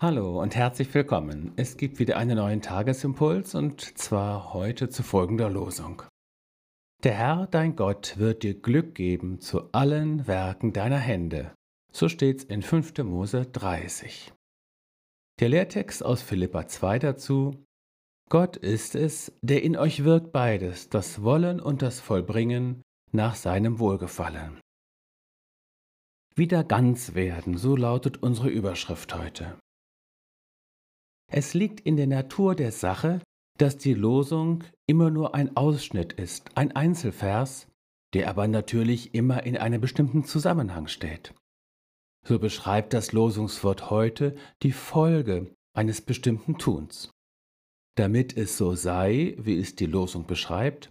Hallo und herzlich willkommen. Es gibt wieder einen neuen Tagesimpuls und zwar heute zu folgender Losung. Der Herr, dein Gott, wird dir Glück geben zu allen Werken deiner Hände. So steht's in 5. Mose 30. Der Lehrtext aus Philippa 2 dazu. Gott ist es, der in euch wirkt beides, das Wollen und das Vollbringen nach seinem Wohlgefallen. Wieder ganz werden, so lautet unsere Überschrift heute. Es liegt in der Natur der Sache, dass die Losung immer nur ein Ausschnitt ist, ein Einzelvers, der aber natürlich immer in einem bestimmten Zusammenhang steht. So beschreibt das Losungswort heute die Folge eines bestimmten Tuns. Damit es so sei, wie es die Losung beschreibt,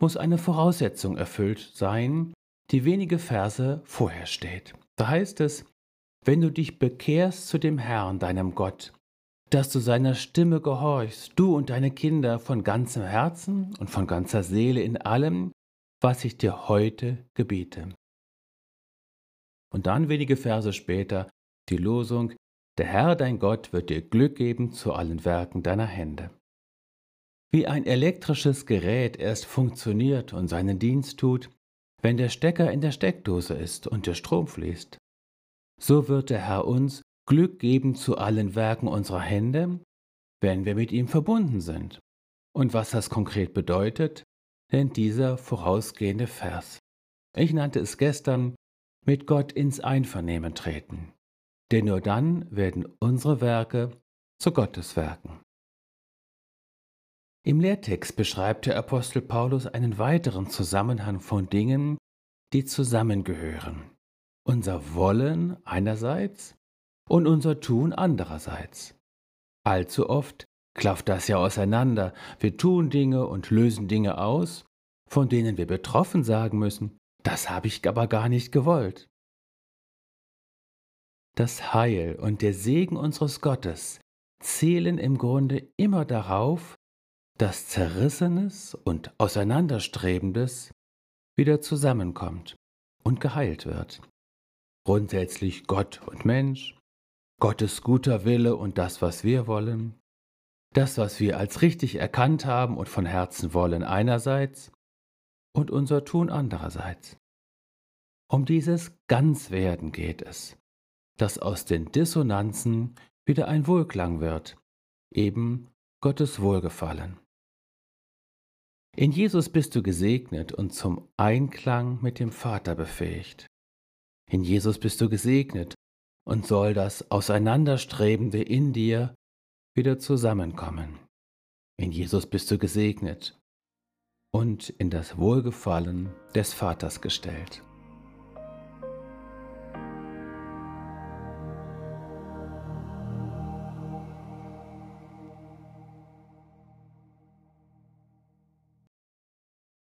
muss eine Voraussetzung erfüllt sein, die wenige Verse vorher steht. Da heißt es, wenn du dich bekehrst zu dem Herrn, deinem Gott, dass du seiner Stimme gehorchst, du und deine Kinder von ganzem Herzen und von ganzer Seele in allem, was ich dir heute gebiete. Und dann wenige Verse später die Losung, der Herr dein Gott wird dir Glück geben zu allen Werken deiner Hände. Wie ein elektrisches Gerät erst funktioniert und seinen Dienst tut, wenn der Stecker in der Steckdose ist und der Strom fließt, so wird der Herr uns Glück geben zu allen Werken unserer Hände, wenn wir mit ihm verbunden sind. Und was das konkret bedeutet, nennt dieser vorausgehende Vers. Ich nannte es gestern mit Gott ins Einvernehmen treten. Denn nur dann werden unsere Werke zu Gottes Werken. Im Lehrtext beschreibt der Apostel Paulus einen weiteren Zusammenhang von Dingen, die zusammengehören. Unser Wollen einerseits und unser Tun andererseits. Allzu oft klafft das ja auseinander. Wir tun Dinge und lösen Dinge aus, von denen wir betroffen sagen müssen, das habe ich aber gar nicht gewollt. Das Heil und der Segen unseres Gottes zählen im Grunde immer darauf, dass Zerrissenes und Auseinanderstrebendes wieder zusammenkommt und geheilt wird. Grundsätzlich Gott und Mensch, Gottes guter Wille und das, was wir wollen, das, was wir als richtig erkannt haben und von Herzen wollen einerseits und unser Tun andererseits. Um dieses Ganzwerden geht es, dass aus den Dissonanzen wieder ein Wohlklang wird, eben Gottes Wohlgefallen. In Jesus bist du gesegnet und zum Einklang mit dem Vater befähigt. In Jesus bist du gesegnet und soll das Auseinanderstrebende in dir wieder zusammenkommen. In Jesus bist du gesegnet und in das Wohlgefallen des Vaters gestellt.